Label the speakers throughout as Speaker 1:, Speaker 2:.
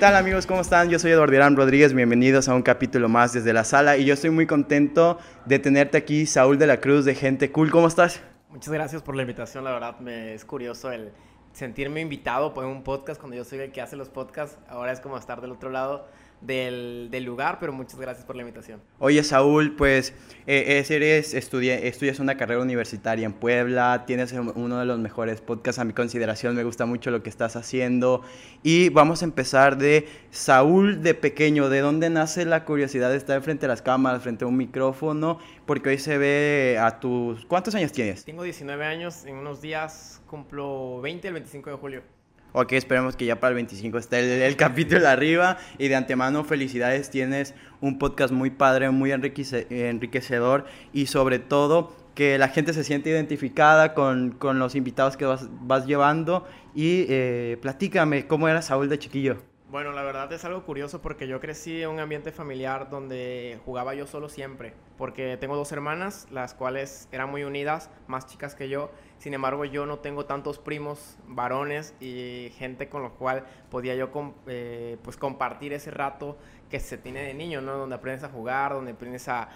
Speaker 1: ¿Qué tal amigos? ¿Cómo están? Yo soy Eduardo Irán Rodríguez, bienvenidos a un capítulo más desde la sala y yo estoy muy contento de tenerte aquí, Saúl de la Cruz de Gente Cool. ¿Cómo estás?
Speaker 2: Muchas gracias por la invitación, la verdad me es curioso el sentirme invitado por un podcast cuando yo soy el que hace los podcasts, ahora es como estar del otro lado del, del, lugar, pero muchas gracias por la invitación.
Speaker 1: Oye, Saúl, pues eh, eres estudias una carrera universitaria en Puebla, tienes uno de los mejores podcasts a mi consideración, me gusta mucho lo que estás haciendo. Y vamos a empezar de Saúl de pequeño, ¿de dónde nace la curiosidad de estar frente a las cámaras, frente a un micrófono? Porque hoy se ve a tus... ¿Cuántos años tienes?
Speaker 2: Tengo 19 años, en unos días cumplo 20 el 25 de julio.
Speaker 1: Ok, esperemos que ya para el 25 esté el, capítulo arriba. Y de antemano, felicidades. Tienes un podcast muy padre, muy enriquecedor. Y sobre todo, que la gente se siente identificada con, con los invitados que vas, vas llevando. Y eh, platícame, ¿cómo era Saúl de chiquillo?
Speaker 2: Bueno, la verdad es algo curioso porque yo crecí en un ambiente familiar donde jugaba yo solo siempre, porque tengo dos hermanas, las cuales eran muy unidas, más chicas que yo, sin embargo yo no tengo tantos primos varones y gente con lo cual podía yo eh, pues compartir ese rato que se tiene de niño, ¿no? Donde aprendes a jugar, donde aprendes a,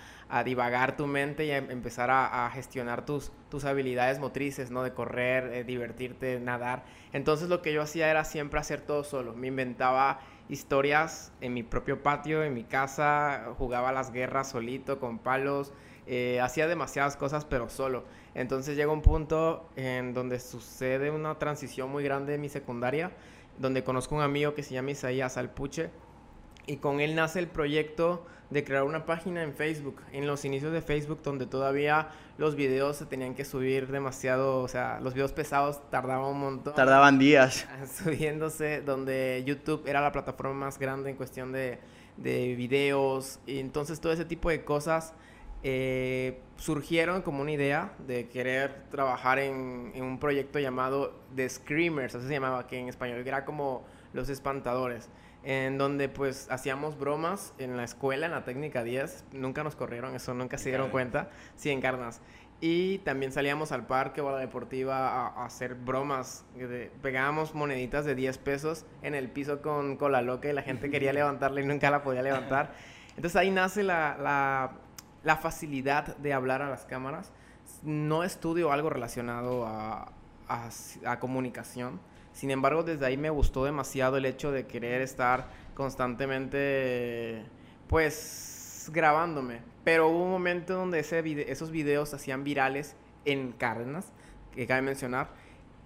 Speaker 2: divagar tu mente y a empezar a, a, gestionar tus, tus habilidades motrices, ¿no? De correr, eh, divertirte, nadar. Entonces lo que yo hacía era siempre hacer todo solo. Me inventaba historias en mi propio patio, en mi casa, jugaba las guerras solito, con palos, eh, hacía demasiadas cosas pero solo. Entonces llega un punto en donde sucede una transición muy grande en mi secundaria, donde conozco un amigo que se llama Isaías Alpuche y con él nace el proyecto de crear una página en Facebook, en los inicios de Facebook donde todavía los videos se tenían que subir demasiado, o sea, los videos pesados tardaban un montón.
Speaker 1: Tardaban días.
Speaker 2: Subiéndose, donde YouTube era la plataforma más grande en cuestión de, de videos, y entonces todo ese tipo de cosas eh, surgieron como una idea de querer trabajar en, en un proyecto llamado The Screamers, así se llamaba, que en español era como los espantadores en donde pues hacíamos bromas en la escuela, en la técnica 10, nunca nos corrieron, eso nunca se dieron cuenta, sí, en Carnas. Y también salíamos al parque o a la deportiva a, hacer bromas. pegábamos moneditas de 10 pesos en el piso con cola loca y la gente quería levantarla y nunca la podía levantar. Entonces ahí nace la, la, la facilidad de hablar a las cámaras. No estudio algo relacionado a, a, comunicación sin embargo, desde ahí me gustó demasiado el hecho de querer estar constantemente, pues, grabándome. Pero hubo un momento donde ese esos videos hacían virales en Cárdenas, que cabe mencionar,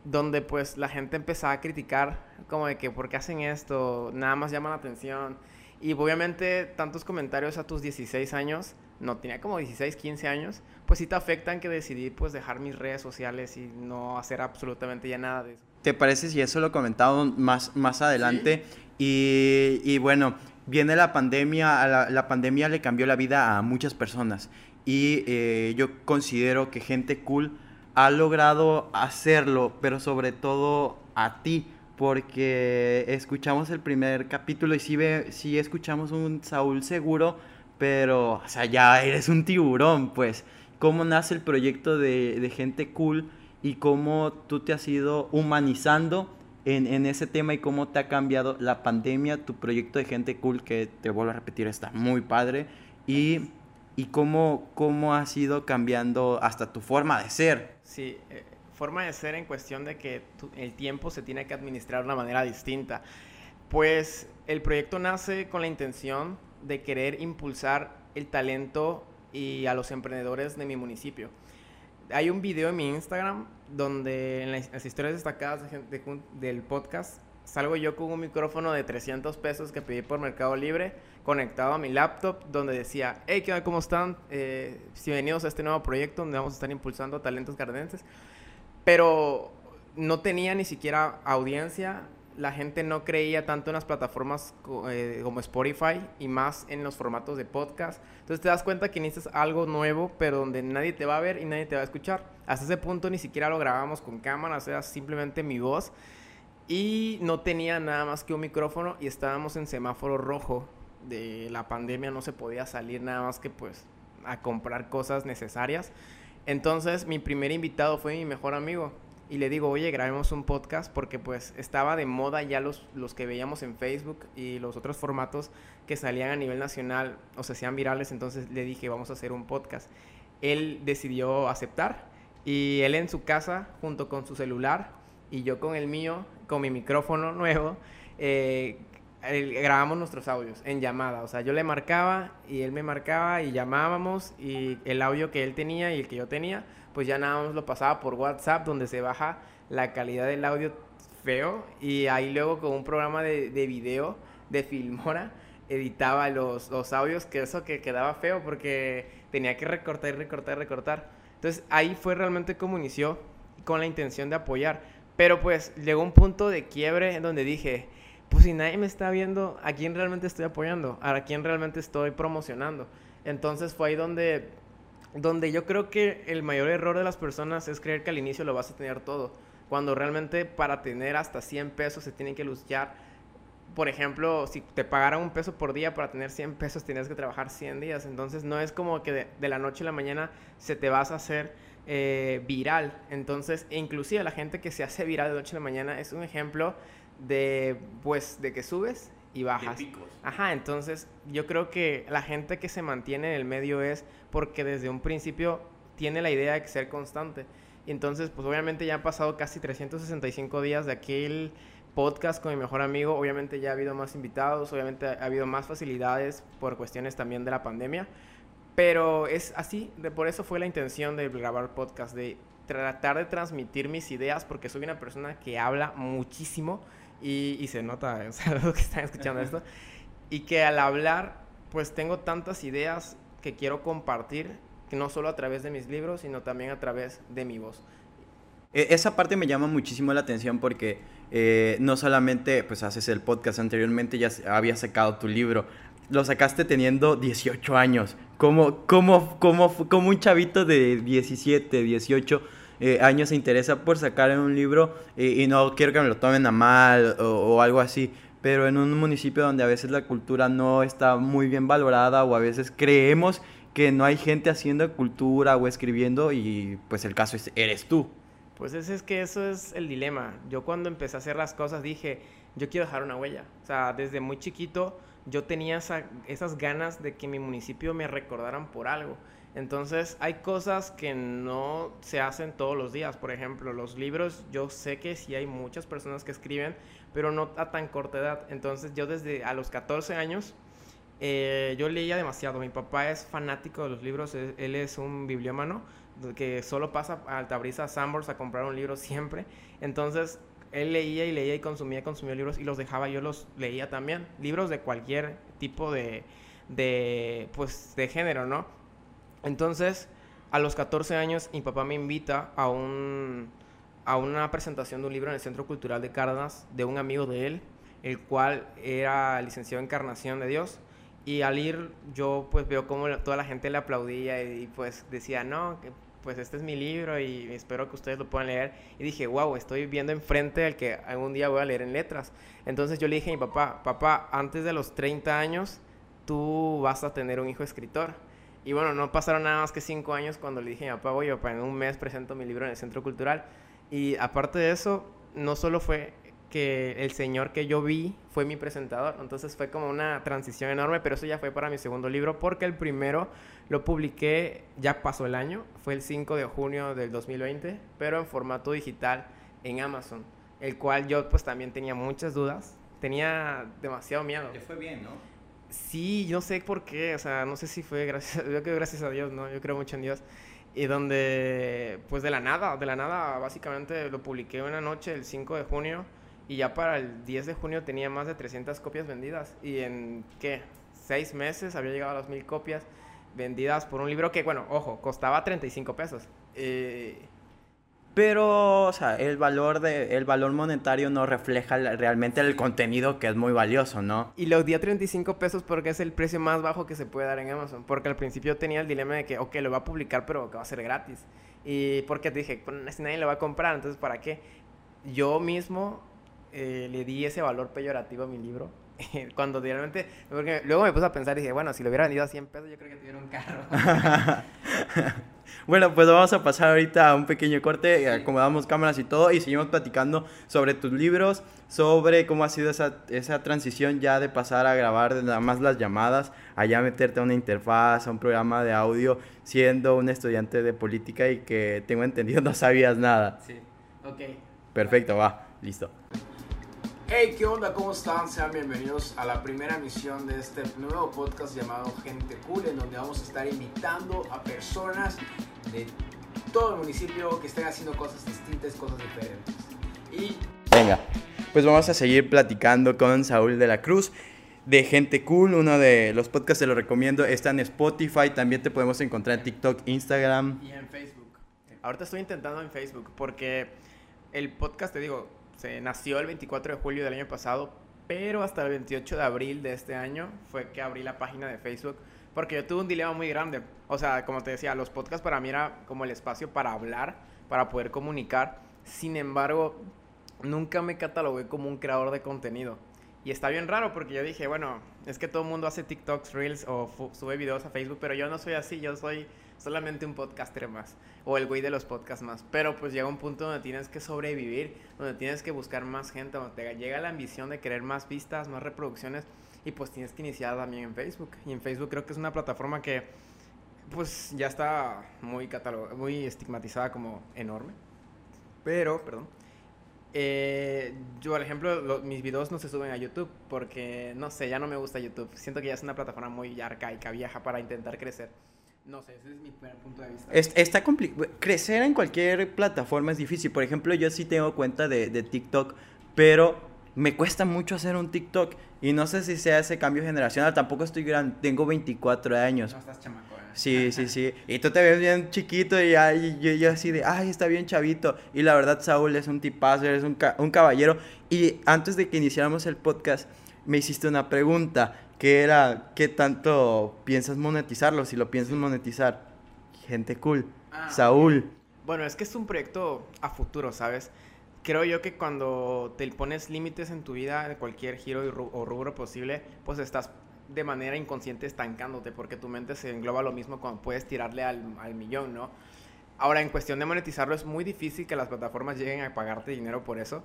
Speaker 2: donde pues la gente empezaba a criticar como de que por qué hacen esto, nada más llaman la atención. Y obviamente tantos comentarios a tus 16 años, no tenía como 16, 15 años, pues sí te afectan que decidí pues dejar mis redes sociales y no hacer absolutamente ya nada de eso.
Speaker 1: ¿Te parece si eso lo comentamos más, más adelante? Y, y, bueno, viene la pandemia, la, la, pandemia le cambió la vida a muchas personas y eh, yo considero que gente cool ha logrado hacerlo, pero sobre todo a ti, porque escuchamos el primer capítulo y sí, ve, sí escuchamos un Saúl seguro, pero, o sea, ya eres un tiburón, pues. ¿Cómo nace el proyecto de, de gente cool? y cómo tú te has ido humanizando en, en, ese tema y cómo te ha cambiado la pandemia, tu proyecto de gente cool, que te vuelvo a repetir, está muy padre, y, y cómo, cómo has ido cambiando hasta tu forma de ser.
Speaker 2: Sí, eh, forma de ser en cuestión de que el tiempo se tiene que administrar de una manera distinta. Pues el proyecto nace con la intención de querer impulsar el talento y a los emprendedores de mi municipio hay un video en mi Instagram donde en las, historias destacadas del podcast salgo yo con un micrófono de 300 pesos que pedí por Mercado Libre conectado a mi laptop donde decía, hey, ¿qué tal? ¿Cómo están? Eh, bienvenidos a este nuevo proyecto donde vamos a estar impulsando talentos cardenenses. Pero no tenía ni siquiera audiencia, la gente no creía tanto en las plataformas eh, como Spotify y más en los formatos de podcast. Entonces te das cuenta que necesitas algo nuevo, pero donde nadie te va a ver y nadie te va a escuchar. Hasta ese punto ni siquiera lo grabamos con cámara, era simplemente mi voz. Y no tenía nada más que un micrófono y estábamos en semáforo rojo de la pandemia, no se podía salir nada más que pues a comprar cosas necesarias. Entonces mi primer invitado fue mi mejor amigo y le digo, oye, grabemos un podcast porque pues estaba de moda ya los, los que veíamos en Facebook y los otros formatos que salían a nivel nacional o se hacían virales, entonces le dije, vamos a hacer un podcast. Él decidió aceptar y él en su casa, junto con su celular y yo con el mío, con mi micrófono nuevo, eh, grabamos nuestros audios en llamada. O sea, yo le marcaba y él me marcaba y llamábamos y el audio que él tenía y el que yo tenía, pues ya nada más lo pasaba por WhatsApp donde se baja la calidad del audio feo y ahí luego con un programa de, de video de Filmora editaba los, los audios que eso que quedaba feo porque tenía que recortar recortar recortar. Entonces ahí fue realmente como inició con la intención de apoyar. Pero pues llegó un punto de quiebre en donde dije, pues si nadie me está viendo, ¿a quién realmente estoy apoyando? ¿A quién realmente estoy promocionando? Entonces fue ahí donde, donde yo creo que el mayor error de las personas es creer que al inicio lo vas a tener todo. Cuando realmente para tener hasta 100 pesos se tienen que luchar. Por ejemplo, si te pagaran un peso por día para tener 100 pesos, tienes que trabajar 100 días. Entonces no es como que de, la noche a la mañana se te vas a hacer eh, viral. Entonces, inclusive la gente que se hace viral de noche a la mañana es un ejemplo de, pues, de que subes y bajas. Ajá, entonces yo creo que la gente que se mantiene en el medio es porque desde un principio tiene la idea de ser constante. Y entonces, pues obviamente ya han pasado casi 365 días de aquel podcast con mi mejor amigo. Obviamente ya ha habido más invitados, obviamente ha habido más facilidades por cuestiones también de la pandemia. Pero es así, de, por eso fue la intención de grabar podcast, de tratar de transmitir mis ideas, porque soy una persona que habla muchísimo y, se nota, o sea, los que están escuchando esto, y que al hablar, pues tengo tantas ideas que quiero compartir, que no solo a través de mis libros, sino también a través de mi voz.
Speaker 1: E, esa parte me llama muchísimo la atención porque eh, no solamente pues haces el podcast anteriormente, ya habías sacado tu libro, lo sacaste teniendo 18 años. Como, como, como, como un chavito de 17, 18 eh, años se interesa por sacar un libro y, no quiero que me lo tomen a mal o, algo así, pero en un municipio donde a veces la cultura no está muy bien valorada o a veces creemos que no hay gente haciendo cultura o escribiendo y pues el caso es, eres tú.
Speaker 2: Pues ese es que eso es el dilema. Yo cuando empecé a hacer las cosas dije, yo quiero dejar una huella. O sea, desde muy chiquito yo tenía esas ganas de que mi municipio me recordaran por algo. Entonces hay cosas que no se hacen todos los días. Por ejemplo, los libros, yo sé que sí hay muchas personas que escriben, pero no a tan corta edad. Entonces yo desde a los 14 años, eh, yo leía demasiado. Mi papá es fanático de los libros, él, es un bibliómano que solo pasa a Altabrisa, a Sambors a comprar un libro siempre. Entonces él leía y leía y consumía, consumía libros y los dejaba, yo los leía también. Libros de cualquier tipo de, de, pues, de género, ¿no? Entonces, a los 14 años, mi papá me invita a, un, a una presentación de un libro en el Centro Cultural de Cárdenas de un amigo de él, el cual era licenciado en Encarnación de Dios. Y al ir, yo pues veo cómo toda la gente le aplaudía y, pues decía, no, pues este es mi libro y espero que ustedes lo puedan leer. Y dije, wow, estoy viendo enfrente al que algún día voy a leer en letras. Entonces yo le dije a mi papá, papá, antes de los 30 años, tú vas a tener un hijo escritor. Y bueno, no pasaron nada más que cinco años cuando le dije a mi papá, oye, papá, en un mes presento mi libro en el Centro Cultural. Y aparte de eso, no solo fue que el señor que yo vi fue mi presentador. Entonces fue como una transición enorme, pero eso ya fue para mi segundo libro, porque el primero lo publiqué, ya pasó el año, fue el 5 de junio del 2020, pero en formato digital en Amazon, el cual yo pues también tenía muchas dudas, tenía demasiado miedo.
Speaker 1: Fue bien, ¿no?
Speaker 2: Sí, yo sé por qué, o sea, no sé si fue gracias, yo creo gracias a Dios, ¿no? Yo creo mucho en Dios. Y donde, pues de la nada, de la nada, básicamente lo publiqué una noche, el 5 de junio, y ya para el 10 de junio tenía más de 300 copias vendidas. Y en, ¿qué? Seis meses había llegado a las mil copias vendidas por un libro que, bueno, ojo, costaba 35 pesos. Eh,
Speaker 1: pero, o sea, el valor, de, el valor monetario no refleja realmente el contenido que es muy valioso, ¿no?
Speaker 2: Y lo di a 35 pesos porque es el precio más bajo que se puede dar en Amazon. Porque al principio tenía el dilema de que, ok, lo va a publicar, pero que va a ser gratis. Y porque dije, si nadie lo va a comprar, entonces ¿para qué? Yo mismo eh, le di ese valor peyorativo a mi libro. Cuando realmente, porque luego me puse a pensar y dije, bueno, si lo hubiera vendido a 100 pesos, yo creo que tuviera un carro.
Speaker 1: Bueno, pues vamos a pasar ahorita a un pequeño corte, acomodamos cámaras y todo y seguimos platicando sobre tus libros, sobre cómo ha sido esa, esa transición ya de pasar a grabar nada más las llamadas, allá meterte a una interfaz, a un programa de audio, siendo un estudiante de política y que tengo entendido no sabías nada.
Speaker 2: Sí, ok.
Speaker 1: Perfecto, va, listo.
Speaker 2: Hey, ¿qué onda? ¿Cómo están? Sean bienvenidos a la primera emisión de este nuevo podcast llamado Gente Cool, en donde vamos a estar invitando a personas de todo el municipio que estén haciendo cosas distintas, cosas diferentes. Y...
Speaker 1: Venga, pues vamos a seguir platicando con Saúl de la Cruz de Gente Cool, uno de los podcasts te lo recomiendo, está en Spotify, también te podemos encontrar en TikTok, Instagram.
Speaker 2: Y en Facebook. Ahorita estoy intentando en Facebook porque el podcast, te digo, se nació el 24 de julio del año pasado, pero hasta el 28 de abril de este año fue que abrí la página de Facebook, porque yo tuve un dilema muy grande. O sea, como te decía, los podcasts para mí era como el espacio para hablar, para poder comunicar. Sin embargo, nunca me catalogué como un creador de contenido. Y está bien raro porque yo dije, bueno, es que todo el mundo hace TikToks, Reels o sube videos a Facebook, pero yo no soy así, yo soy solamente un podcaster más o el güey de los podcasts más. Pero pues llega un punto donde tienes que sobrevivir, donde tienes que buscar más gente, donde llega la ambición de querer más vistas, más reproducciones y pues tienes que iniciar también en Facebook. Y en Facebook creo que es una plataforma que pues ya está muy muy estigmatizada como enorme. Pero, perdón. Eh, yo, por ejemplo, mis videos no se suben a YouTube porque, no sé, ya no me gusta YouTube. Siento que ya es una plataforma muy arcaica, vieja para intentar crecer. No sé, ese es mi punto de vista.
Speaker 1: está complicado. Crecer en cualquier plataforma es difícil. Por ejemplo, yo sí tengo cuenta de, de, TikTok, pero me cuesta mucho hacer un TikTok. Y no sé si sea ese cambio generacional. Tampoco estoy grande, tengo 24 años.
Speaker 2: No estás chamaco, ¿eh?
Speaker 1: Sí, sí, sí. Y tú te ves bien chiquito y yo, yo, así de, ay, está bien chavito. Y la verdad, Saúl es un tipazo, eres un, un caballero. Y antes de que iniciáramos el podcast, me hiciste una pregunta que era, ¿qué tanto piensas monetizarlo? Si lo piensas monetizar, gente cool. Ah, Saúl.
Speaker 2: Bueno, es que es un proyecto a futuro, ¿sabes? Creo yo que cuando te pones límites en tu vida, de cualquier giro o rubro posible, pues estás de manera inconsciente estancándote porque tu mente se engloba lo mismo cuando puedes tirarle al, al millón, ¿no? Ahora, en cuestión de monetizarlo, es muy difícil que las plataformas lleguen a pagarte dinero por eso,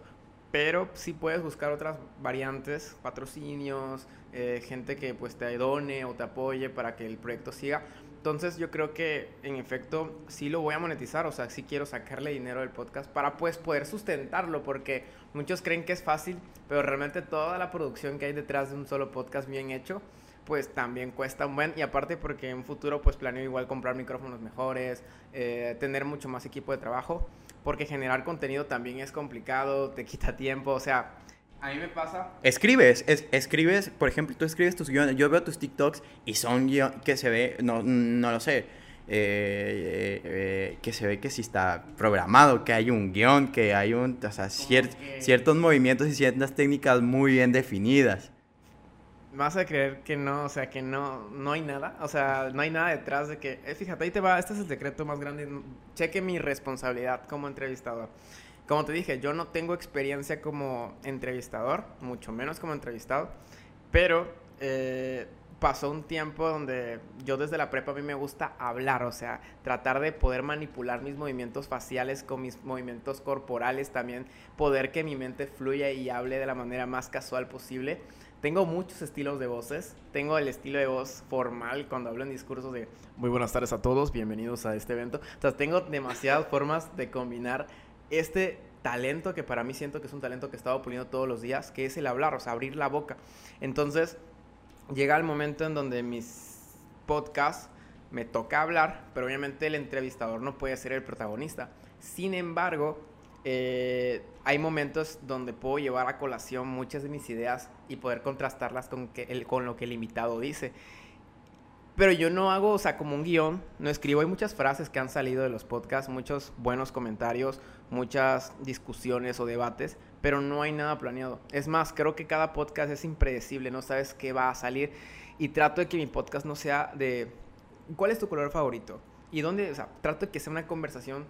Speaker 2: pero sí puedes buscar otras variantes, patrocinios, eh, gente que pues te done o te apoye para que el proyecto siga. Entonces yo creo que en efecto sí lo voy a monetizar, o sea, sí quiero sacarle dinero del podcast para pues poder sustentarlo, porque muchos creen que es fácil, pero realmente toda la producción que hay detrás de un solo podcast bien hecho, pues también cuesta un buen, y aparte porque en futuro pues planeo igual comprar micrófonos mejores, eh, tener mucho más equipo de trabajo porque generar contenido también es complicado, te quita tiempo, o sea, a mí me pasa.
Speaker 1: Escribes, escribes, por ejemplo, tú escribes tus guiones, yo veo tus TikToks y son guiones que se ve, no, no lo sé, eh, eh, que se ve que sí está programado, que hay un guion, que hay un, o sea, ciertos movimientos y ciertas técnicas muy bien definidas
Speaker 2: vas a creer que no, o sea, que no, no hay nada, o sea, no hay nada detrás de que, eh, fíjate, ahí te va, este es el secreto más grande, cheque mi responsabilidad como entrevistador. Como te dije, yo no tengo experiencia como entrevistador, mucho menos como entrevistado, pero eh, pasó un tiempo donde yo desde la prepa a mí me gusta hablar, o sea, tratar de poder manipular mis movimientos faciales con mis movimientos corporales, también poder que mi mente fluya y hable de la manera más casual posible. Tengo muchos estilos de voces. Tengo el estilo de voz formal cuando hablo en discursos de muy buenas tardes a todos, bienvenidos a este evento. O sea, tengo demasiadas formas de combinar este talento que para mí siento que es un talento que he estado puliendo todos los días, que es el hablar, o sea, abrir la boca. Entonces, llega el momento en donde mis podcasts me toca hablar, pero obviamente el entrevistador no puede ser el protagonista. Sin embargo, eh, hay momentos donde puedo llevar a colación muchas de mis ideas y poder contrastarlas con, que el, con lo que el invitado dice. Pero yo no hago, o sea, como un guion, no escribo. Hay muchas frases que han salido de los podcasts, muchos buenos comentarios, muchas discusiones o debates, pero no hay nada planeado. Es más, creo que cada podcast es impredecible, no sabes qué va a salir. Y trato de que mi podcast no sea de, ¿cuál es tu color favorito? Y dónde, o sea, trato de que sea una conversación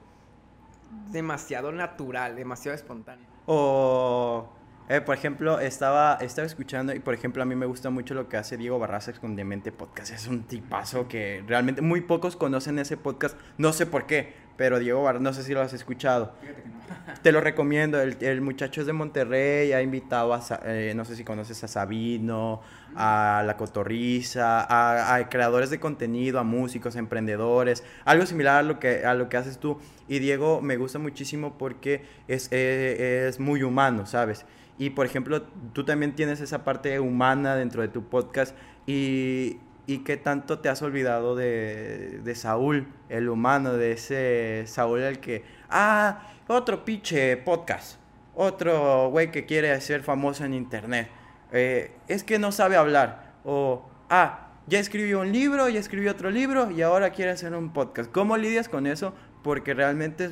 Speaker 2: demasiado natural, demasiado espontáneo.
Speaker 1: O Eh, por ejemplo, estaba, estaba escuchando y por ejemplo a mí me gusta mucho lo que hace Diego Barraza con Demente Podcast. Es un tipazo que realmente muy pocos conocen ese podcast. No sé por qué, pero Diego Barraza, no sé si lo has escuchado. Te lo recomiendo. El, el, muchacho es de Monterrey, ha invitado a, eh, no sé si conoces a Sabino, a La Cotorriza, a, a, creadores de contenido, a músicos, a emprendedores. Algo similar a lo que, a lo que haces tú. Y Diego me gusta muchísimo porque es, eh, es muy humano, ¿sabes? Y por ejemplo, tú también tienes esa parte humana dentro de tu podcast y, y qué tanto te has olvidado de, de, Saúl, el humano, de ese Saúl el que, ah, otro pinche podcast, otro güey que quiere ser famoso en internet, eh, es que no sabe hablar, o, ah, ya escribió un libro, ya escribió otro libro y ahora quiere hacer un podcast. ¿Cómo lidias con eso? Porque realmente es,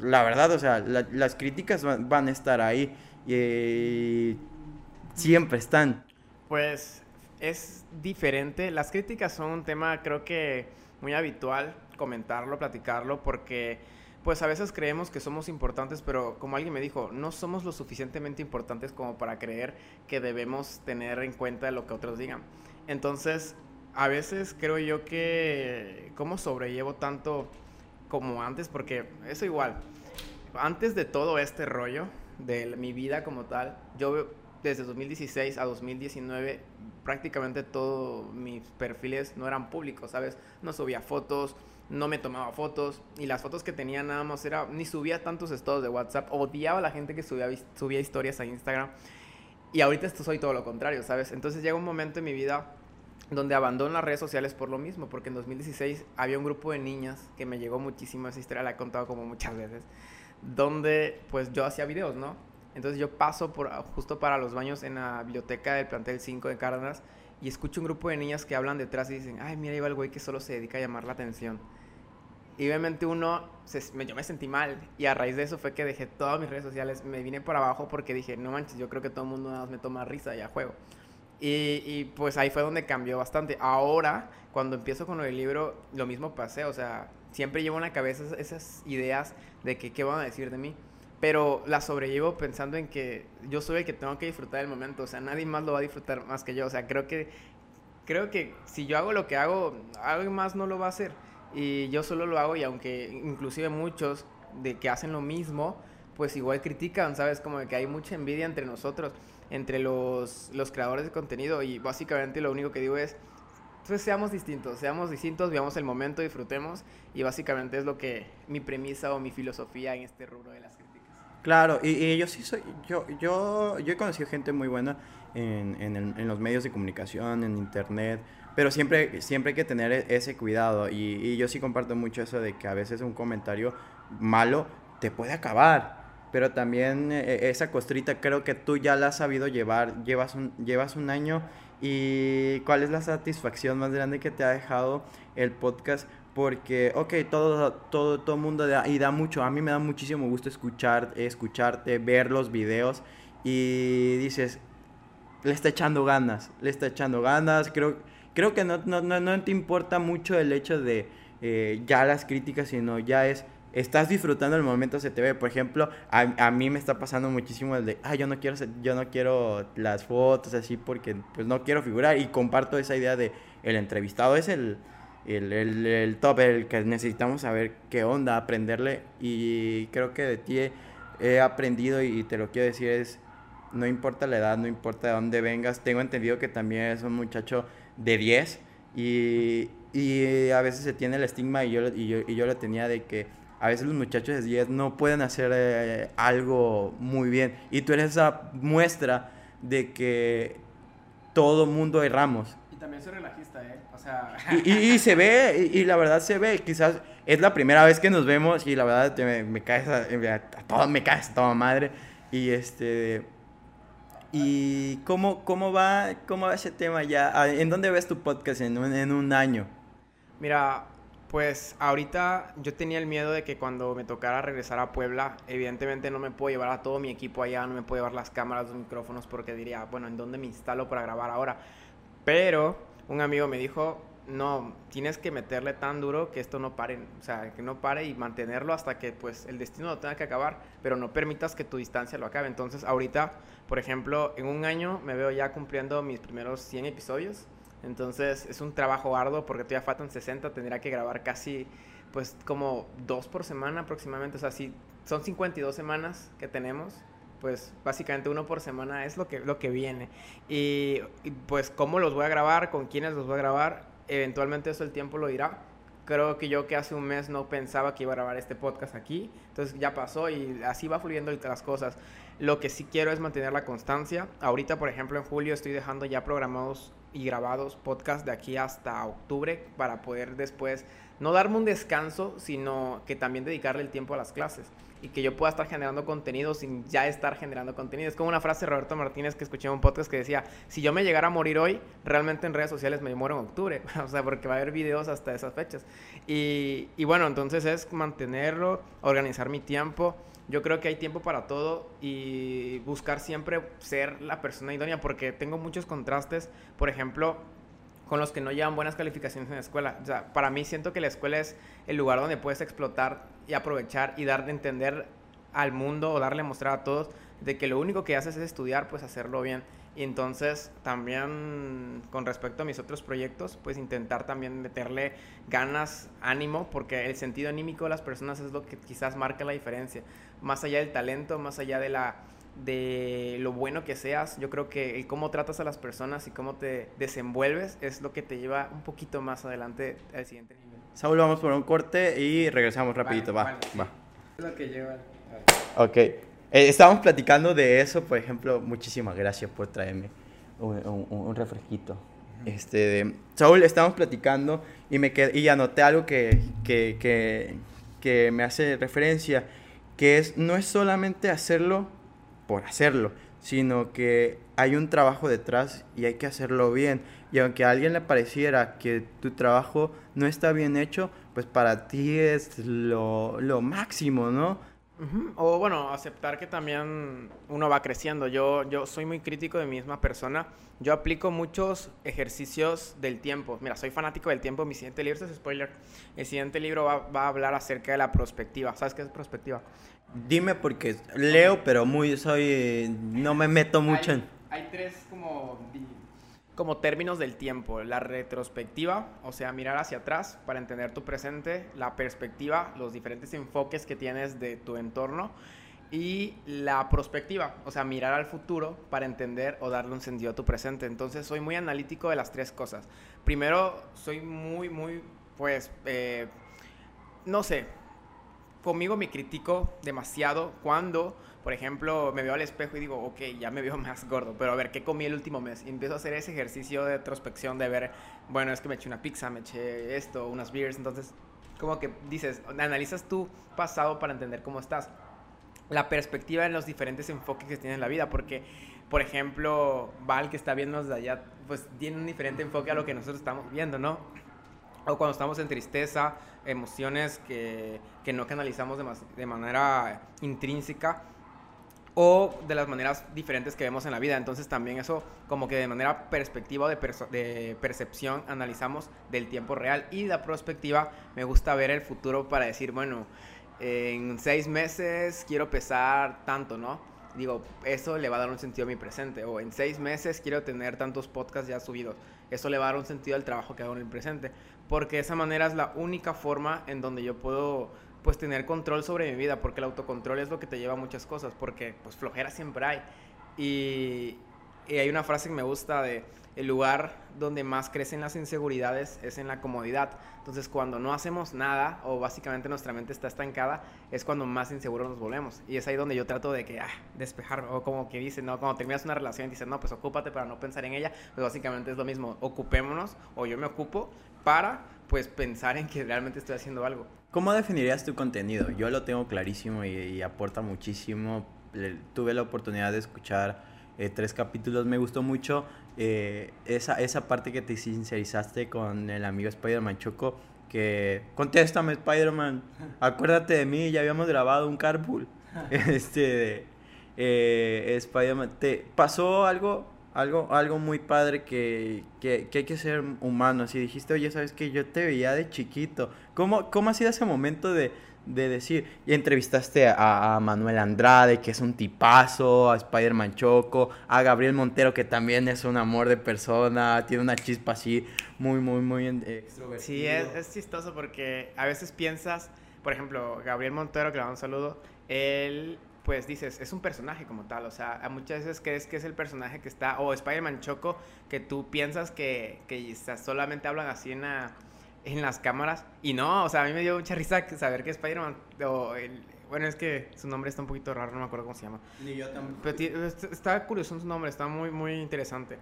Speaker 1: la verdad, o sea, las críticas van, van a estar ahí y siempre están.
Speaker 2: Pues es diferente. Las críticas son un tema creo que muy habitual comentarlo, platicarlo, porque pues a veces creemos que somos importantes, pero como alguien me dijo, no somos lo suficientemente importantes como para creer que debemos tener en cuenta lo que otros digan. Entonces, a veces creo yo que cómo sobrellevo tanto como antes, porque eso igual, antes de todo este rollo, de mi vida como tal, yo desde 2016 a 2019 prácticamente todos mis perfiles no eran públicos, ¿sabes? No subía fotos, no me tomaba fotos y las fotos que tenía nada más era, ni subía tantos estados de WhatsApp, odiaba a la gente que subía, subía historias a Instagram y ahorita esto soy todo lo contrario, ¿sabes? Entonces llega un momento en mi vida donde abandono las redes sociales por lo mismo, porque en 2016 había un grupo de niñas que me llegó muchísimo, esa historia la he contado como muchas veces, donde pues yo hacía videos, ¿no? Entonces yo paso por, justo para los baños en la biblioteca del plantel 5 de Cárdenas y escucho un grupo de niñas que hablan detrás y dicen, ay, mira, iba el güey que solo se dedica a llamar la atención. Y obviamente uno, se, yo me sentí mal y a raíz de eso fue que dejé todas mis redes sociales, me vine por abajo porque dije, no manches, yo creo que todo el mundo nada más me toma risa y a juego. Y, y, pues ahí fue donde cambió bastante. Ahora, cuando empiezo con el libro, lo mismo pasé, o sea, siempre llevo en la cabeza esas ideas de que qué van a decir de mí. Pero la sobrellevo pensando en que yo soy el que tengo que disfrutar del momento. O sea, nadie más lo va a disfrutar más que yo. O sea, creo que, creo que si yo hago lo que hago, alguien más no lo va a hacer. Y yo solo lo hago y aunque inclusive muchos de que hacen lo mismo, pues igual critican, ¿sabes? Como de que hay mucha envidia entre nosotros, entre los, los creadores de contenido. Y básicamente lo único que digo es entonces seamos distintos, seamos distintos, veamos el momento, disfrutemos y básicamente es lo que mi premisa o mi filosofía en este rubro de las críticas.
Speaker 1: Claro, y, yo sí soy, yo, yo, yo he conocido gente muy buena en, en, en, los medios de comunicación, en internet, pero siempre, siempre hay que tener e, ese cuidado y, y yo sí comparto mucho eso de que a veces un comentario malo te puede acabar pero también e, e, esa costrita creo que tú ya la has sabido llevar, llevas un, llevas un año ¿Y cuál es la satisfacción más grande que te ha dejado el podcast? Porque, ok, todo, todo, todo mundo da, y da mucho, a mí me da muchísimo gusto escuchar, escucharte, ver los videos. Y dices, le está echando ganas, le está echando ganas, creo, creo que no, no, no, te importa mucho el hecho de eh, ya las críticas, sino ya es estás disfrutando el momento, se te ve. Por ejemplo, a, a, mí me está pasando muchísimo el de, ay, yo no quiero, yo no quiero las fotos así porque pues no quiero figurar y comparto esa idea de el entrevistado es el, el, el, top, el que necesitamos saber qué onda, aprenderle. Y creo que de ti he, aprendido y te lo quiero decir es, no importa la edad, no importa de dónde vengas, tengo entendido que también es un muchacho de 10 y, y a veces se tiene el estigma y yo, y yo, y yo lo tenía de que a veces los muchachos de 10 no pueden hacer eh, algo muy bien. Y tú eres esa muestra de que todo mundo erramos.
Speaker 2: Y también soy relajista, ¿eh? O sea...
Speaker 1: Y, se ve, y, la verdad se ve. Quizás es la primera vez que nos vemos y la verdad me, me caes a, todo, me caes a toda madre. Y este... ¿Y cómo, cómo, va, cómo va ese tema ya? Ah, ¿En dónde ves tu podcast en un, en un año?
Speaker 2: Mira, pues ahorita yo tenía el miedo de que cuando me tocara regresar a Puebla, evidentemente no me puedo llevar a todo mi equipo allá, no me puedo llevar las cámaras, los micrófonos, porque diría, bueno, ¿en dónde me instalo para grabar ahora? Pero un amigo me dijo, no, tienes que meterle tan duro que esto no pare, o sea, que no pare y mantenerlo hasta que pues el destino lo tenga que acabar, pero no permitas que tu distancia lo acabe. Entonces, ahorita, por ejemplo, en un año me veo ya cumpliendo mis primeros 100 episodios. Entonces, es un trabajo arduo porque todavía faltan 60, tendría que grabar casi pues como dos por semana aproximadamente, o sea, si son 52 semanas que tenemos, pues básicamente uno por semana es lo que, lo que viene. Y, y, pues cómo los voy a grabar, con quiénes los voy a grabar, eventualmente eso el tiempo lo dirá. Creo que yo que hace un mes no pensaba que iba a grabar este podcast aquí, entonces ya pasó y así va fluyendo las cosas. Lo que sí quiero es mantener la constancia. Ahorita, por ejemplo, en julio estoy dejando ya programados y grabados podcasts de aquí hasta octubre para poder después no darme un descanso, sino que también dedicarle el tiempo a las clases y que yo pueda estar generando contenido sin ya estar generando contenido. Es como una frase de Roberto Martínez que escuché en un podcast que decía, si yo me llegara a morir hoy, realmente en redes sociales me muero en octubre, o sea, porque va a haber videos hasta esas fechas. Y, y bueno, entonces es mantenerlo, organizar mi tiempo. Yo creo que hay tiempo para todo y buscar siempre ser la persona idónea porque tengo muchos contrastes. Por ejemplo, con los que no llevan buenas calificaciones en la escuela. O para mí siento que la escuela es el lugar donde puedes explotar y aprovechar y dar de entender al mundo o darle a mostrar a todos de que lo único que haces es estudiar, pues hacerlo bien. Y entonces también con respecto a mis otros proyectos, pues intentar también meterle ganas, ánimo, porque el sentido anímico de las personas es lo que quizás marca la diferencia. Más allá del talento, más allá de la de lo bueno que seas. Yo creo que el cómo tratas a las personas y cómo te desenvuelves es lo que te lleva un poquito más adelante al siguiente nivel.
Speaker 1: Saúl, vamos por un corte y regresamos rapidito, va. va.
Speaker 2: Es lo que lleva.
Speaker 1: Ok. Eh, estábamos platicando de eso, por ejemplo, muchísimas gracias por traerme un, un, un refresquito. Este, de, Saúl, estábamos platicando y, me quedé, y anoté algo que, que, que, que me hace referencia, que es, no es solamente hacerlo por hacerlo, sino que hay un trabajo detrás y hay que hacerlo bien. Y aunque a alguien le pareciera que tu trabajo no está bien hecho, pues para ti es lo, lo máximo, ¿no?
Speaker 2: Uh -huh. O bueno, aceptar que también uno va creciendo. Yo, yo soy muy crítico de mi misma persona. Yo aplico muchos ejercicios del tiempo. Mira, soy fanático del tiempo. Mi siguiente libro, es spoiler, el siguiente libro va, va a hablar acerca de la prospectiva. ¿Sabes qué es prospectiva?
Speaker 1: Dime porque leo, pero muy soy no me meto mucho
Speaker 2: hay,
Speaker 1: en
Speaker 2: hay tres como como términos del tiempo, la retrospectiva, o sea, mirar hacia atrás para entender tu presente, la perspectiva, los diferentes enfoques que tienes de tu entorno y la prospectiva, o sea, mirar al futuro para entender o darle un sentido a tu presente. Entonces, soy muy analítico de las tres cosas. Primero, soy muy, muy, pues, eh, no sé, conmigo me critico demasiado cuando, por ejemplo, me veo al espejo y digo, ok, ya me veo más gordo, pero a ver, ¿qué comí el último mes? Y empiezo a hacer ese ejercicio de retrospección de ver, bueno, es que me eché una pizza, me eché esto, unas beers, entonces, como que dices, analizas tu pasado para entender cómo estás. La perspectiva en los diferentes enfoques que tienes en la vida, porque, por ejemplo, Val, que está viendo desde allá, pues tiene un diferente enfoque a lo que nosotros estamos viendo, ¿no? O cuando estamos en tristeza, emociones que, que no canalizamos de, más, de, manera intrínseca o de las maneras diferentes que vemos en la vida. Entonces también eso como que de manera perspectiva de, de percepción analizamos del tiempo real y la perspectiva me gusta ver el futuro para decir, bueno, en seis meses quiero pesar tanto, ¿no? Digo, eso le va a dar un sentido a mi presente. O en seis meses quiero tener tantos podcasts ya subidos. Eso le va a dar un sentido al trabajo que hago en el presente porque esa manera es la única forma en donde yo puedo pues tener control sobre mi vida, porque el autocontrol es lo que te lleva a muchas cosas, porque pues flojera siempre hay. Y, y hay una frase que me gusta de el lugar donde más crecen las inseguridades es en la comodidad. Entonces, cuando no hacemos nada o básicamente nuestra mente está estancada, es cuando más inseguros nos volvemos. Y es ahí donde yo trato de que, ah, despejar, o como que dicen, ¿no? Cuando terminas una relación y dices, no, pues ocúpate para no pensar en ella, pues básicamente es lo mismo, ocupémonos o yo me ocupo para, pues, pensar en que realmente estoy haciendo algo.
Speaker 1: ¿Cómo definirías tu contenido? Yo lo tengo clarísimo y, aporta muchísimo. Tuve la oportunidad de escuchar eh, tres capítulos, me gustó mucho eh, esa, esa parte que te sincerizaste con el amigo Spider-Man Choco, que contéstame Spider-Man, acuérdate de mí, ya habíamos grabado un carpool. este, eh, Spider-Man, ¿te pasó algo algo, algo muy padre que, que, que hay que ser humano. Si dijiste, oye, ¿sabes que Yo te veía de chiquito. ¿Cómo, cómo ha sido ese momento de, de decir, y entrevistaste a, Manuel Andrade, que es un tipazo, a Spider-Man Choco, a Gabriel Montero, que también es un amor de persona, tiene una chispa así muy, muy, muy extrovertida.
Speaker 2: Sí, es, es, chistoso porque a veces piensas, por ejemplo, Gabriel Montero, que le da un saludo, él pues dices, es un personaje como tal, o sea, muchas veces crees que es el personaje que está, o Spider-Man Choco, que tú piensas que, que solamente hablan así en, en las cámaras, y no, o sea, a mí me dio mucha risa saber que Spider-Man, o bueno, es que su nombre está un poquito raro, no me acuerdo cómo se llama.
Speaker 1: Ni yo tampoco.
Speaker 2: Pero está curioso su nombre, está muy, muy interesante.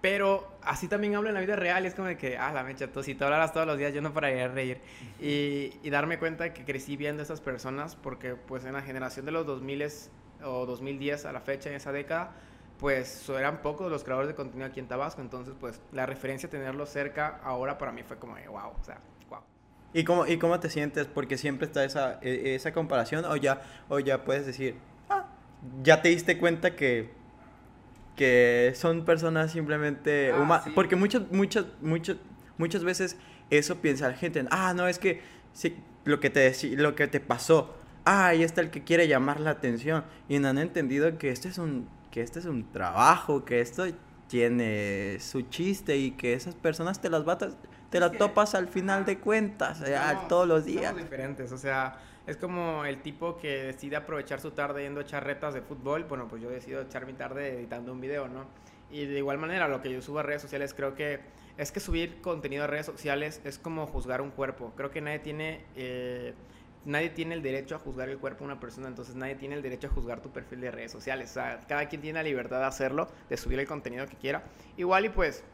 Speaker 2: Pero así también hablo en la vida real y es como de que, ah, la mecha, tú, si tú hablaras todos los días yo no pararía de reír. Y, y, darme cuenta que crecí viendo a esas personas porque pues en la generación de los 2000 o 2010 a la fecha, en esa década, pues eran pocos los creadores de contenido aquí en Tabasco. Entonces pues la referencia tenerlo cerca ahora para mí fue como de, wow, o sea, wow.
Speaker 1: ¿Y cómo, ¿Y cómo te sientes? Porque siempre está esa, e, esa comparación o ya, o ya puedes decir, ah, ya te diste cuenta que que son personas simplemente ah, humanas. Porque muchas, muchas, muchas, muchas veces eso piensa la gente. Ah, no, es que sí, lo, que te, lo que te pasó. Ah, ahí está el que quiere llamar la atención. Y no han entendido que este es un, que este es un trabajo, que esto tiene su chiste y que esas personas te las batas, te las topas al final de cuentas, todos los días.
Speaker 2: Somos diferentes, o sea, es como el tipo que decide aprovechar su tarde yendo a echar retas de fútbol. Bueno, pues yo decido echar mi tarde editando un video, ¿no? Y de igual manera, lo que yo subo a redes sociales, creo que es que subir contenido a redes sociales es como juzgar un cuerpo. Creo que nadie tiene, eh, nadie tiene el derecho a juzgar el cuerpo de una persona, entonces nadie tiene el derecho a juzgar tu perfil de redes sociales. O sea, cada quien tiene la libertad de hacerlo, de subir el contenido que quiera. Igual y pues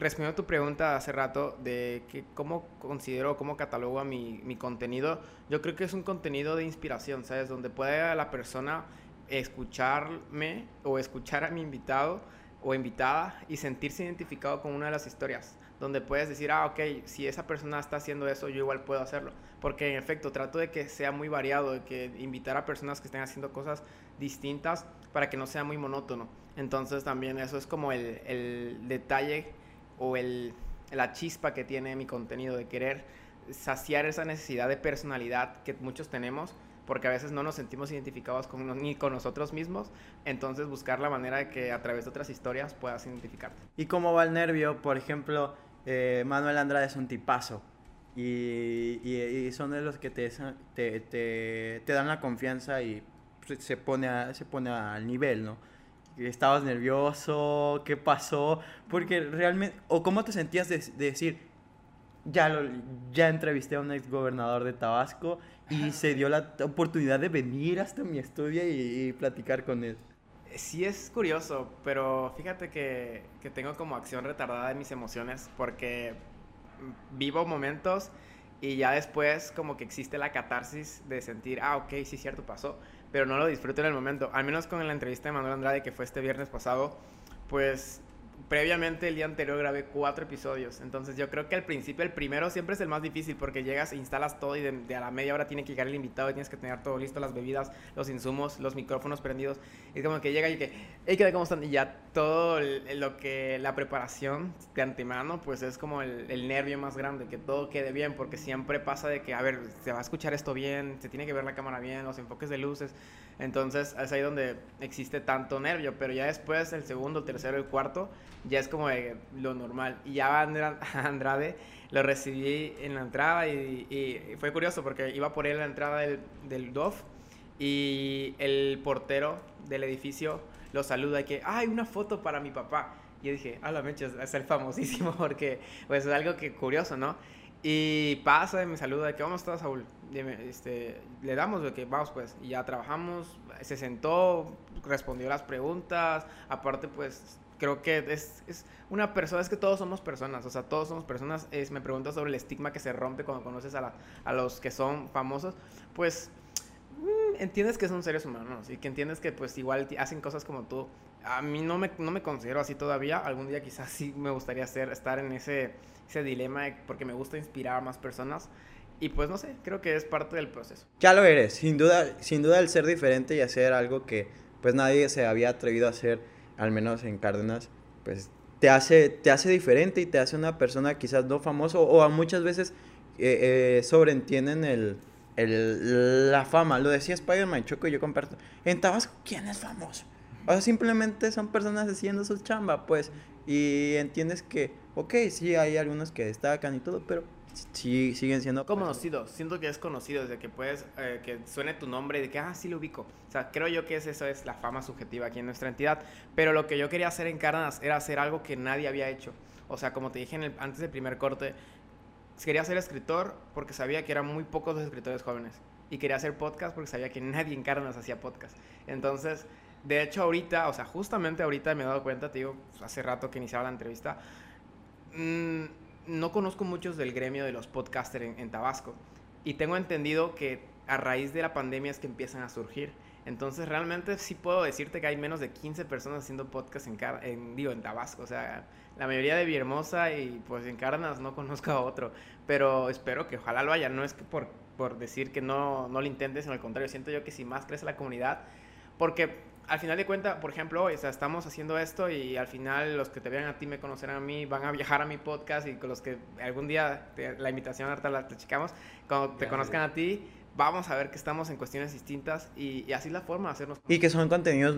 Speaker 2: respondiendo a tu pregunta hace rato de que cómo considero, cómo catalogo a mi, mi, contenido, yo creo que es un contenido de inspiración, ¿sabes? Donde puede la persona escucharme o escuchar a mi invitado o invitada y sentirse identificado con una de las historias. Donde puedes decir, ah, ok, si esa persona está haciendo eso, yo igual puedo hacerlo. Porque en efecto, trato de que sea muy variado, de que invitar a personas que estén haciendo cosas distintas para que no sea muy monótono. Entonces también eso es como el, el detalle o el, la chispa que tiene mi contenido de querer saciar esa necesidad de personalidad que muchos tenemos porque a veces no nos sentimos identificados con, ni con nosotros mismos, entonces buscar la manera de que a través de otras historias puedas identificarte.
Speaker 1: ¿Y cómo va el nervio? Por ejemplo, eh, Manuel Andrade es un tipazo y, y, son de los que te, te, te, te dan la confianza y se pone, se pone al nivel, ¿no? Estabas nervioso, qué pasó, porque realmente, o cómo te sentías de, decir, ya, lo, ya entrevisté a un ex gobernador de Tabasco y se dio la oportunidad de venir hasta mi estudio y, platicar con él.
Speaker 2: Sí es curioso, pero fíjate que, que tengo como acción retardada en mis emociones porque vivo momentos y ya después como que existe la catarsis de sentir, ah, ok, sí, cierto, pasó pero no lo disfruto en el momento. Al menos con la entrevista de Manuel Andrade que fue este viernes pasado, pues previamente el día anterior grabé cuatro episodios. Entonces yo creo que al principio el primero siempre es el más difícil porque llegas instalas todo y de, a la media hora tiene que llegar el invitado y tienes que tener todo listo, las bebidas, los insumos, los micrófonos prendidos. Y como que llega y que, hey, ¿qué cómo están? Y ya todo lo que, la preparación de antemano, pues es como el, el, nervio más grande, que todo quede bien porque siempre pasa de que, a ver, se va a escuchar esto bien, se tiene que ver la cámara bien, los enfoques de luces. Entonces es ahí donde existe tanto nervio, pero ya después el segundo, el tercero, el cuarto, ya es como lo normal. Y ya Andrade lo recibí en la entrada y, fue curioso porque iba por él en la entrada del, del DOF y el portero del edificio lo saluda y que, ay, una foto para mi papá. Y yo dije, a la mecha, es el famosísimo porque pues es algo que curioso, ¿no? Y pasa y me saluda de que, ¿cómo estás, Saúl? este, le damos de que vamos pues, y ya trabajamos, se sentó, respondió las preguntas, aparte pues creo que es, es, una persona, es que todos somos personas, o sea, todos somos personas, es, me pregunta sobre el estigma que se rompe cuando conoces a, la, a los que son famosos, pues mm, entiendes que son seres humanos y que entiendes que pues igual hacen cosas como tú. A mí no me, no me considero así todavía, algún día quizás sí me gustaría hacer, estar en ese, ese dilema porque me gusta inspirar a más personas, y pues no sé, creo que es parte del proceso.
Speaker 1: Ya lo eres, sin duda, sin duda el ser diferente y hacer algo que pues nadie se había atrevido a hacer, al menos en Cárdenas, pues te hace, te hace diferente y te hace una persona quizás no famoso o a muchas veces eh, eh, sobreentienden el, el, la fama. Lo decía Spider-Man Choco y yo comparto. En Tabasco, ¿quién es famoso? O sea, simplemente son personas haciendo su chamba, pues. Y entiendes que, ok, sí, hay algunos que destacan y todo, pero sí, siguen siendo
Speaker 2: conocidos. Siento que es conocido desde que puedes, eh, que suene tu nombre y de que, ah, sí lo ubico. O sea, creo yo que es, eso es la fama subjetiva aquí en nuestra entidad. Pero lo que yo quería hacer en Cárdenas era hacer algo que nadie había hecho. O sea, como te dije en el, antes del primer corte, quería ser escritor porque sabía que eran muy pocos los escritores jóvenes. Y quería hacer podcast porque sabía que nadie en Cárdenas hacía podcast. Entonces, de hecho, ahorita, o sea, justamente ahorita me he dado cuenta, te digo, hace rato que iniciaba la entrevista, mmm, no conozco muchos del gremio de los podcasters en, Tabasco y tengo entendido que a raíz de la pandemia es que empiezan a surgir. Entonces realmente sí puedo decirte que hay menos de 15 personas haciendo podcast en, en, digo, en Tabasco. O sea, la mayoría de Villahermosa y pues en Carnas no conozco a otro. Pero espero que ojalá lo haya. No es que por, por decir que no, no lo intentes, sino al contrario, siento yo que si más crece la comunidad. Porque al final de cuentas, por ejemplo, o sea, estamos haciendo esto y al final los que te vean a ti me conocerán a mí, van a viajar a mi podcast y con los que algún día la invitación ahorita la te checamos, cuando te conozcan a ti, vamos a ver que estamos en cuestiones distintas y, así es la forma de hacernos.
Speaker 1: Y que son contenidos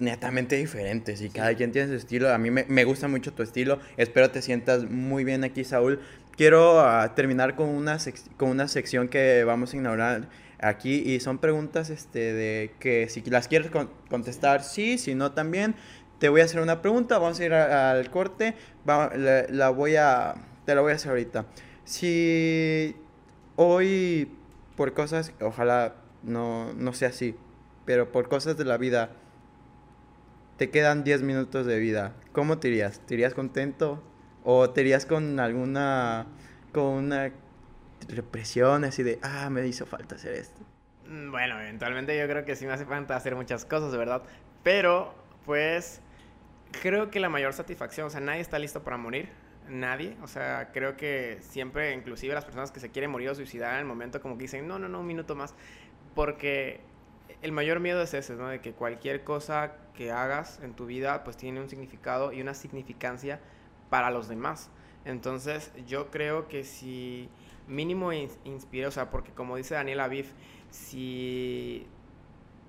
Speaker 1: netamente diferentes y cada quien tiene su estilo. A mí me, me, gusta mucho tu estilo. Espero te sientas muy bien aquí, Saúl. Quiero uh, terminar con una, con una sección que vamos a inaugurar aquí y son preguntas este, de que si las quieres contestar sí, si no también. Te voy a hacer una pregunta, vamos a ir al corte, la, voy a, te la voy a hacer ahorita. Si hoy por cosas, ojalá no, no sea así, pero por cosas de la vida te quedan 10 minutos de vida, ¿cómo te irías? ¿Te irías contento? ¿O te irías con alguna, con una represión, así de, ah, me hizo falta hacer esto?
Speaker 2: Mm, bueno, eventualmente yo creo que sí me hace falta hacer muchas cosas, de verdad. Pero, pues, creo que la mayor satisfacción, o sea, nadie está listo para morir. Nadie, o sea, creo que siempre, inclusive las personas que se quieren morir o suicidar en el momento, como que dicen, no, no, no, un minuto más. Porque el mayor miedo es ese, ¿no? De que cualquier cosa que hagas en tu vida, pues tiene un significado y una significancia para los demás. Entonces, yo creo que si mínimo inspira, o sea, porque como dice Daniel Aviv, si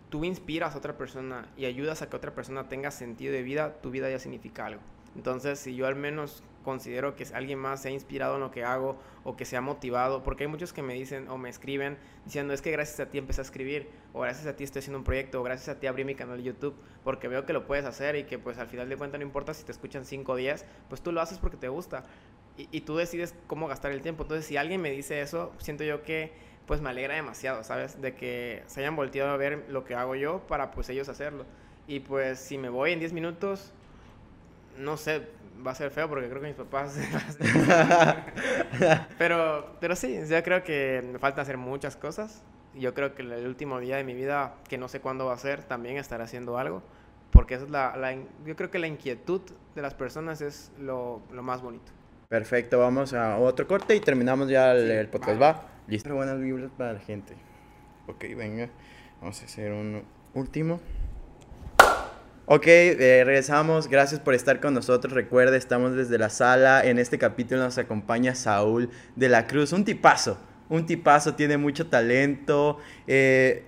Speaker 2: tú inspiras a otra persona y ayudas a que otra persona tenga sentido de vida, tu vida ya significa algo. Entonces, si yo al menos considero que alguien más se ha inspirado en lo que hago o que se ha motivado, porque hay muchos que me dicen o me escriben diciendo es que gracias a ti empecé a escribir, o gracias a ti estoy haciendo un proyecto, o gracias a ti abrí mi canal de YouTube, porque veo que lo puedes hacer y que pues al final de cuentas no importa si te escuchan 5 o 10, pues tú lo haces porque te gusta y, tú decides cómo gastar el tiempo. Entonces, si alguien me dice eso, siento yo que pues me alegra demasiado, ¿sabes? De que se hayan volteado a ver lo que hago yo para pues ellos hacerlo. Y pues si me voy en 10 minutos, no sé, va a ser feo porque creo que mis papás... pero, pero sí, yo creo que me falta hacer muchas cosas. Yo creo que el último día de mi vida, que no sé cuándo va a ser, también estaré haciendo algo. Porque eso es la, la, yo creo que la inquietud de las personas es lo, lo más bonito.
Speaker 1: Perfecto, vamos a otro corte y terminamos ya el, podcast. Va. Listo. Buenas vibras para la gente. Ok, venga. Vamos a hacer un último. Ok, eh, regresamos. Gracias por estar con nosotros. Recuerda, estamos desde la sala. En este capítulo nos acompaña Saúl de la Cruz. Un tipazo. Un tipazo, tiene mucho talento. Eh,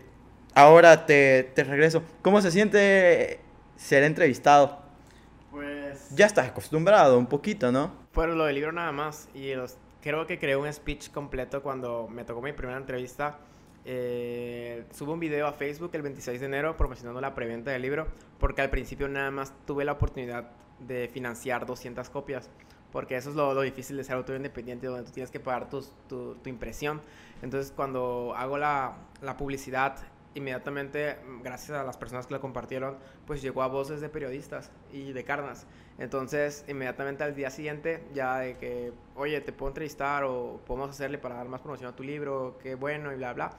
Speaker 1: ahora te, te regreso. ¿Cómo se siente ser entrevistado? Ya estás acostumbrado un poquito, ¿no?
Speaker 2: Pero lo del libro nada más. Y los, creo que creé un speech completo cuando me tocó mi primera entrevista. Eh, subo un video a Facebook el 26 de enero promocionando la preventa del libro, porque al principio nada más tuve la oportunidad de financiar 200 copias, porque eso es lo, difícil de ser autor independiente, donde tú tienes que pagar tu, tu, impresión. Entonces, cuando hago la, la publicidad inmediatamente, gracias a las personas que lo compartieron, pues llegó a voces de periodistas y de carnas. Entonces, inmediatamente al día siguiente, ya de que, oye, te puedo entrevistar o podemos hacerle para dar más promoción a tu libro, qué bueno y bla, bla.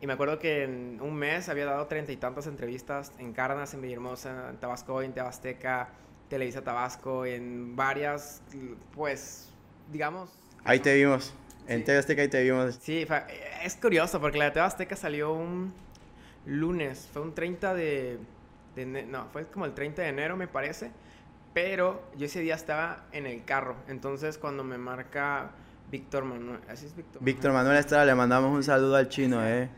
Speaker 2: Y me acuerdo que en un mes había dado treinta y tantas entrevistas en Cárdenas, en Villahermosa, en Tabasco, en Tebasteca, Televisa Tabasco, en varias, pues, digamos...
Speaker 1: Ahí te vimos. En sí. ahí te vimos.
Speaker 2: Sí, es curioso porque la de Tebasteca salió un lunes, fue un 30 de, de... No, fue como el 30 de enero me parece Pero yo ese día estaba en el carro, entonces cuando me marca Víctor Manuel, así es Víctor.
Speaker 1: Víctor Manuel Estrada, le mandamos un saludo al chino, eh.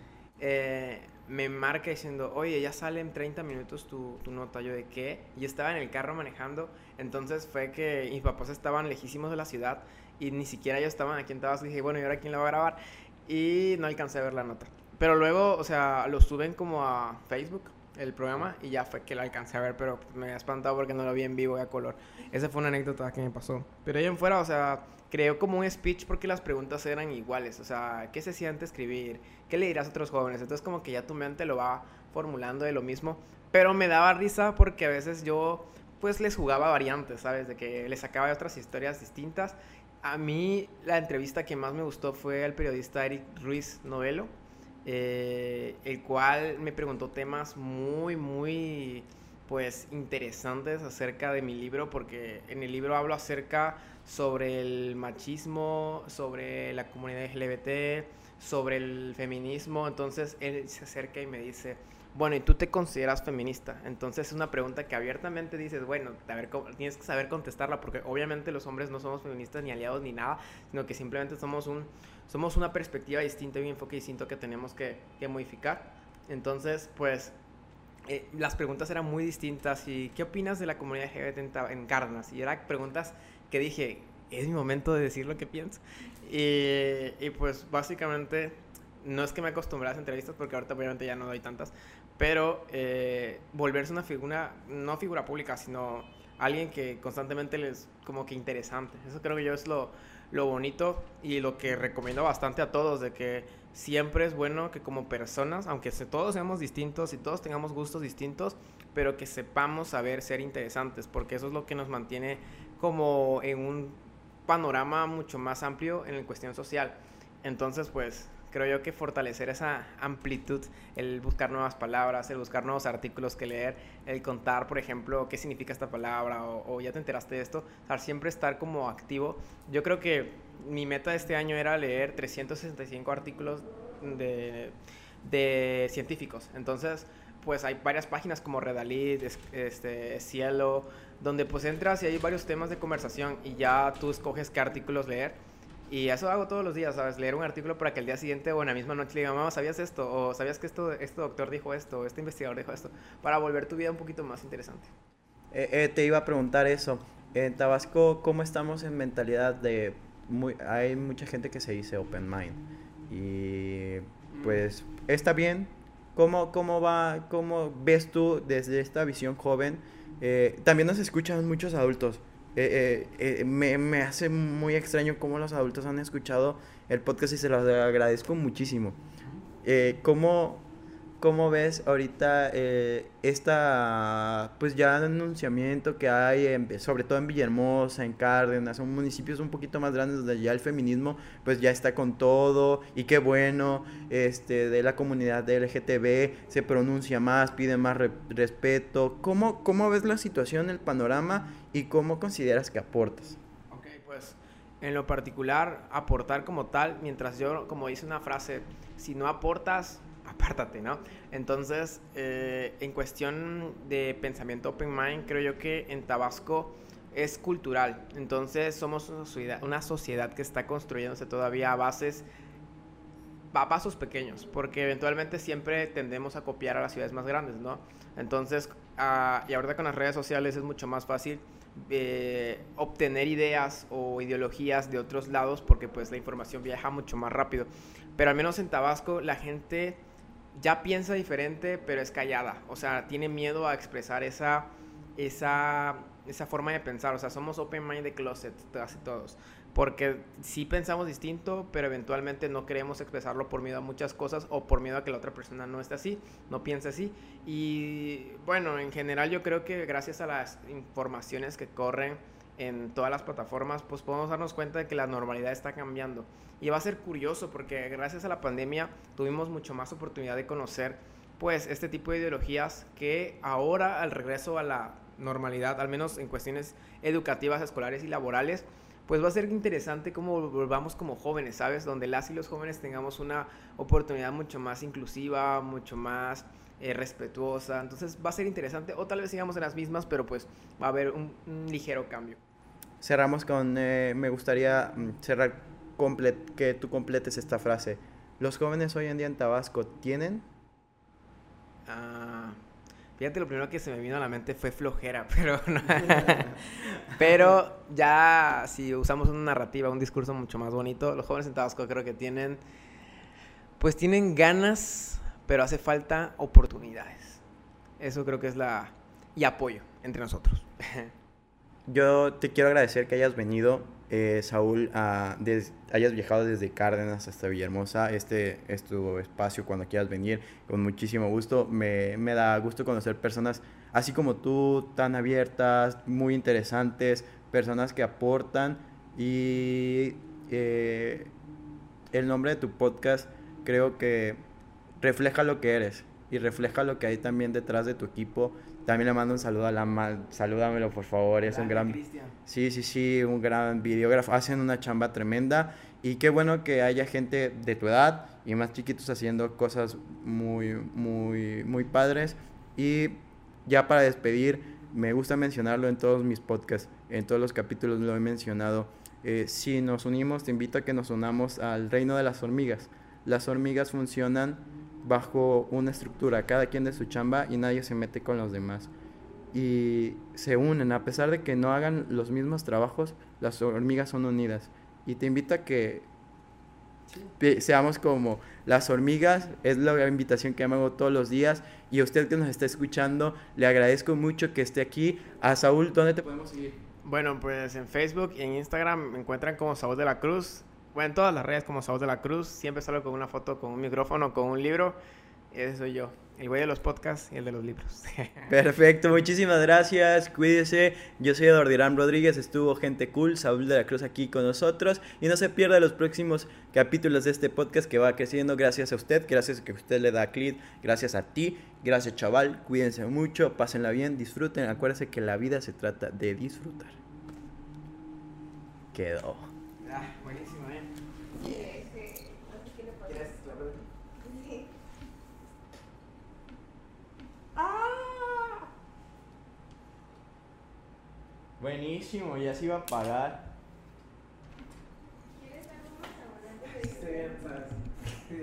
Speaker 2: eh me marca diciendo, oye, ya sale en 30 minutos tu, tu, nota. Yo, ¿de qué? Y estaba en el carro manejando. Entonces fue que mis papás estaban lejísimos de la ciudad y ni siquiera ellos estaban aquí en Tabasco. Dije, bueno, ¿y ahora quién la va a grabar? Y no alcancé a ver la nota. Pero luego, o sea, lo suben como a Facebook, el programa, y ya fue que la alcancé a ver, pero me había espantado porque no lo vi en vivo y a color. Esa fue una anécdota que me pasó. Pero ahí en fuera, o sea, creo como un speech porque las preguntas eran iguales. O sea, ¿qué se siente escribir? ¿Qué le dirás a otros jóvenes? Entonces como que ya tu mente lo va formulando de lo mismo. Pero me daba risa porque a veces yo pues les jugaba variantes, ¿sabes? De que les sacaba otras historias distintas. A mí la entrevista que más me gustó fue al periodista Eric Ruiz Novelo, eh, el cual me preguntó temas muy, muy pues interesantes acerca de mi libro porque en el libro hablo acerca sobre el machismo, sobre la comunidad LGBT, sobre el feminismo. Entonces él se acerca y me dice, bueno, ¿y tú te consideras feminista? Entonces es una pregunta que abiertamente dices, bueno, tienes que saber contestarla porque obviamente los hombres no somos feministas ni aliados ni nada, sino que simplemente somos, un, somos una perspectiva distinta y un enfoque distinto que tenemos que, que modificar. Entonces, pues eh, las preguntas eran muy distintas y ¿qué opinas de la comunidad LGBT en, en Cárdenas? Y eran preguntas que dije, es mi momento de decir lo que pienso. Y, y, pues básicamente, no es que me acostumbré a las entrevistas, porque ahorita obviamente ya no doy tantas, pero eh, volverse una figura, no figura pública, sino alguien que constantemente les, como que interesante. Eso creo que yo es lo, lo bonito y lo que recomiendo bastante a todos, de que siempre es bueno que como personas, aunque todos seamos distintos y todos tengamos gustos distintos, pero que sepamos saber ser interesantes, porque eso es lo que nos mantiene como en un panorama mucho más amplio en la cuestión social. Entonces, pues creo yo que fortalecer esa amplitud, el buscar nuevas palabras, el buscar nuevos artículos que leer, el contar, por ejemplo, qué significa esta palabra o, ya te enteraste de esto, o siempre estar como activo. Yo creo que mi meta de este año era leer 365 artículos de, de científicos. Entonces, pues hay varias páginas como Redalid, este, Cielo, donde pues entras y hay varios temas de conversación y ya tú escoges qué artículos leer. Y eso hago todos los días, ¿sabes? Leer un artículo para que el día siguiente o en la misma noche le diga, mamá, ¿sabías esto? O ¿sabías que esto, este doctor dijo esto? O este investigador dijo esto? Para volver tu vida un poquito más interesante.
Speaker 1: Eh, eh, te iba a preguntar eso. En Tabasco, ¿cómo estamos en mentalidad de... Muy, hay mucha gente que se dice open mind. Y pues está bien. ¿Cómo, cómo va, cómo ves tú desde esta visión joven? Eh, también nos escuchan muchos adultos. Eh, eh, me, me, hace muy extraño cómo los adultos han escuchado el podcast y se los agradezco muchísimo. ¿cómo, ¿Cómo ves ahorita eh, esta, pues ya anunciamiento que hay, sobre todo en Villahermosa, en Cárdenas, son municipios un poquito más grandes donde ya el feminismo pues ya está con todo y qué bueno, este, de la comunidad de LGTB se pronuncia más, pide más respeto. ¿Cómo, ¿Cómo ves la situación, el panorama y cómo consideras que aportas?
Speaker 2: Ok, pues en lo particular, aportar como tal, mientras yo, como dice una frase, si no aportas, apártate, ¿no? Entonces, eh, en cuestión de pensamiento open mind, creo yo que en Tabasco es cultural. Entonces, somos una sociedad, que está construyéndose todavía a bases, a pasos pequeños, porque eventualmente siempre tendemos a copiar a las ciudades más grandes, ¿no? Entonces, ah, y ahorita con las redes sociales es mucho más fácil eh, obtener ideas o ideologías de otros lados porque pues la información viaja mucho más rápido. Pero al menos en Tabasco la gente ya piensa diferente, pero es callada. O sea, tiene miedo a expresar esa, esa, esa forma de pensar. O sea, somos open mind de closet, casi todos. Porque sí pensamos distinto, pero eventualmente no queremos expresarlo por miedo a muchas cosas o por miedo a que la otra persona no esté así, no piense así. Y bueno, en general yo creo que gracias a las informaciones que corren en todas las plataformas, pues podemos darnos cuenta de que la normalidad está cambiando. Y va a ser curioso porque gracias a la pandemia tuvimos mucho más oportunidad de conocer pues este tipo de ideologías que ahora al regreso a la normalidad, al menos en cuestiones educativas, escolares y laborales, pues va a ser interesante cómo volvamos como jóvenes, ¿sabes? Donde las y los jóvenes tengamos una oportunidad mucho más inclusiva, mucho más eh, respetuosa. Entonces va a ser interesante. O tal vez sigamos en las mismas, pero pues va a haber un, ligero cambio.
Speaker 1: Cerramos con, eh, me gustaría mm, cerrar que tú completes esta frase. ¿Los jóvenes hoy en día en Tabasco tienen?
Speaker 2: Ah, fíjate, lo primero que se me vino a la mente fue flojera, pero pero ya si usamos una narrativa, un discurso mucho más bonito, los jóvenes en Tabasco creo que tienen, pues tienen ganas pero hace falta oportunidades. Eso creo que es la... y apoyo entre nosotros.
Speaker 1: Yo te quiero agradecer que hayas venido, eh, Saúl, a, hayas viajado desde Cárdenas hasta Villahermosa. Este es tu espacio cuando quieras venir, con muchísimo gusto. Me, me da gusto conocer personas así como tú, tan abiertas, muy interesantes, personas que aportan y eh, el nombre de tu podcast creo que refleja lo que eres y refleja lo que hay también detrás de tu equipo. También le mando un saludo a la mal, salúdamelo por favor, es un gran Sí, sí, sí, un gran videógrafo, hacen una chamba tremenda y qué bueno que haya gente de tu edad y más chiquitos haciendo cosas muy muy muy padres y ya para despedir, me gusta mencionarlo en todos mis podcasts, en todos los capítulos lo he mencionado. Eh, si nos unimos, te invito a que nos unamos al reino de las hormigas. Las hormigas funcionan bajo una estructura, cada quien de su chamba y nadie se mete con los demás. Y se unen, a pesar de que no hagan los mismos trabajos, las hormigas son unidas. Y te invito a que seamos como las hormigas, es la invitación que me hago todos los días. Y a usted que nos está escuchando, le agradezco mucho que esté aquí. A Saúl, ¿dónde te podemos seguir?
Speaker 2: Bueno, pues en Facebook y en Instagram me encuentran como Saúl de la Cruz. Bueno, en todas las redes como Saúl de la Cruz. Siempre salgo con una foto, con un micrófono, con un libro. Ese soy yo. El güey de los podcasts y el de los libros.
Speaker 1: Perfecto, muchísimas gracias. Cuídese. Yo soy Eduardo Irán Rodríguez. Estuvo gente cool, Saúl de la Cruz aquí con nosotros. Y no se pierda los próximos capítulos de este podcast que va creciendo gracias a usted. Gracias a que usted le da clic. Gracias a ti. Gracias, chaval. Cuídense mucho. Pásenla bien. Disfruten. Acuérdense que la vida se trata de disfrutar. Quedó. Buenísimo, ya se iba a pagar. ¿Quieres algo más? Sí,